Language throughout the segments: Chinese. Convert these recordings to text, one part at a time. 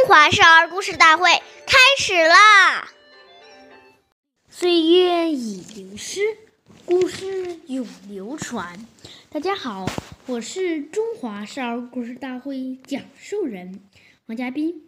中华少儿故事大会开始啦！岁月已流失，故事永流传。大家好，我是中华少儿故事大会讲述人王嘉宾。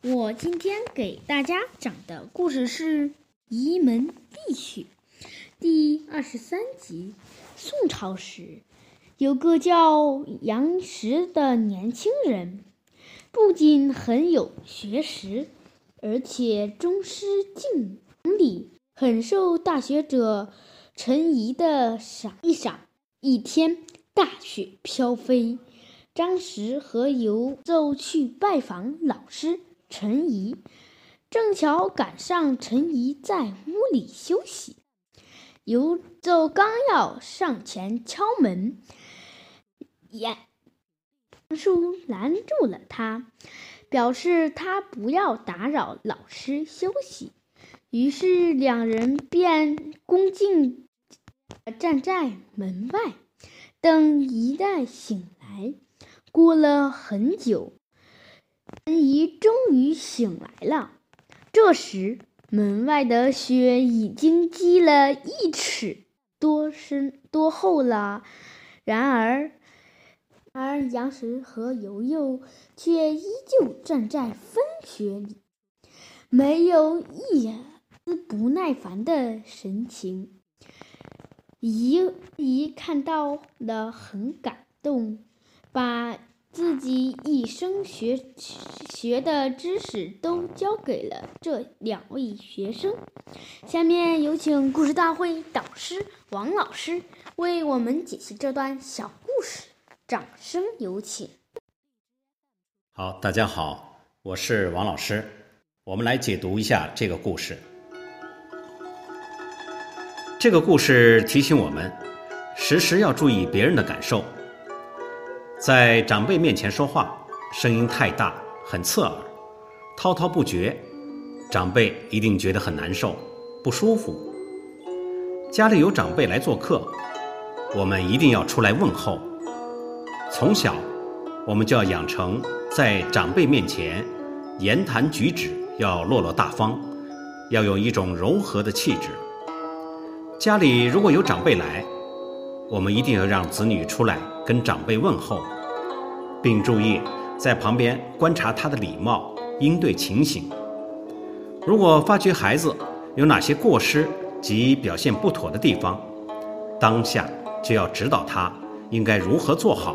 我今天给大家讲的故事是《移门避雪》第二十三集。宋朝时，有个叫杨时的年轻人。不仅很有学识，而且忠师敬礼，很受大学者陈颐的赏一赏。一天，大雪飘飞，张时和游奏去拜访老师陈颐，正巧赶上陈颐在屋里休息。游奏刚要上前敲门，眼。叔拦住了他，表示他不要打扰老师休息。于是两人便恭敬站在门外，等一代醒来。过了很久，陈怡终于醒来了。这时门外的雪已经积了一尺多深多厚了。然而。而杨时和游游却依旧站在风雪里，没有一丝不耐烦的神情。姨姨看到了很感动，把自己一生学学的知识都教给了这两位学生。下面有请故事大会导师王老师为我们解析这段小故事。掌声有请。好，大家好，我是王老师，我们来解读一下这个故事。这个故事提醒我们，时时要注意别人的感受。在长辈面前说话，声音太大，很刺耳，滔滔不绝，长辈一定觉得很难受、不舒服。家里有长辈来做客，我们一定要出来问候。从小，我们就要养成在长辈面前言谈举止要落落大方，要有一种柔和的气质。家里如果有长辈来，我们一定要让子女出来跟长辈问候，并注意在旁边观察他的礼貌应对情形。如果发觉孩子有哪些过失及表现不妥的地方，当下就要指导他应该如何做好。